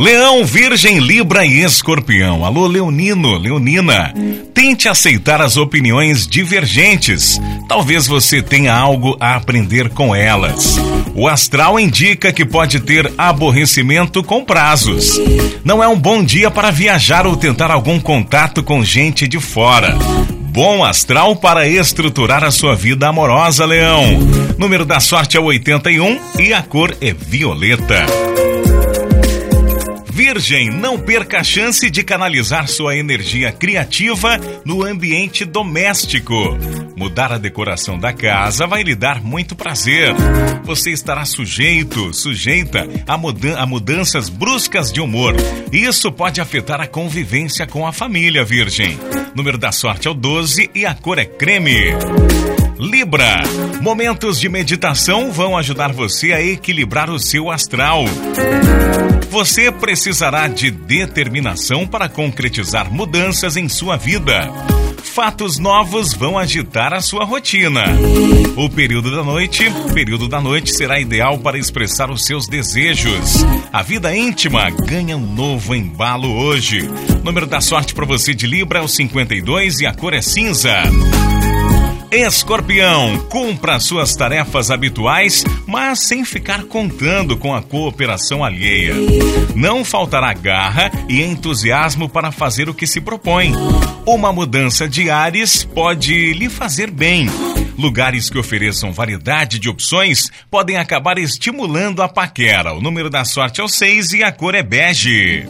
Leão, Virgem, Libra e Escorpião. Alô, Leonino, Leonina. Tente aceitar as opiniões divergentes. Talvez você tenha algo a aprender com elas. O astral indica que pode ter aborrecimento com prazos. Não é um bom dia para viajar ou tentar algum contato com gente de fora. Bom astral para estruturar a sua vida amorosa, Leão. Número da sorte é 81 e a cor é violeta. Virgem, não perca a chance de canalizar sua energia criativa no ambiente doméstico. Mudar a decoração da casa vai lhe dar muito prazer. Você estará sujeito, sujeita a, mudan a mudanças bruscas de humor. Isso pode afetar a convivência com a família, Virgem. Número da sorte é o 12 e a cor é creme. Libra. Momentos de meditação vão ajudar você a equilibrar o seu astral. Você precisará de determinação para concretizar mudanças em sua vida. Fatos novos vão agitar a sua rotina. O período da noite, período da noite será ideal para expressar os seus desejos. A vida íntima ganha um novo embalo hoje. Número da sorte para você de Libra é o 52 e a cor é cinza. Escorpião, cumpra suas tarefas habituais, mas sem ficar contando com a cooperação alheia. Não faltará garra e entusiasmo para fazer o que se propõe. Uma mudança de ares pode lhe fazer bem. Lugares que ofereçam variedade de opções podem acabar estimulando a paquera. O número da sorte é o 6 e a cor é bege.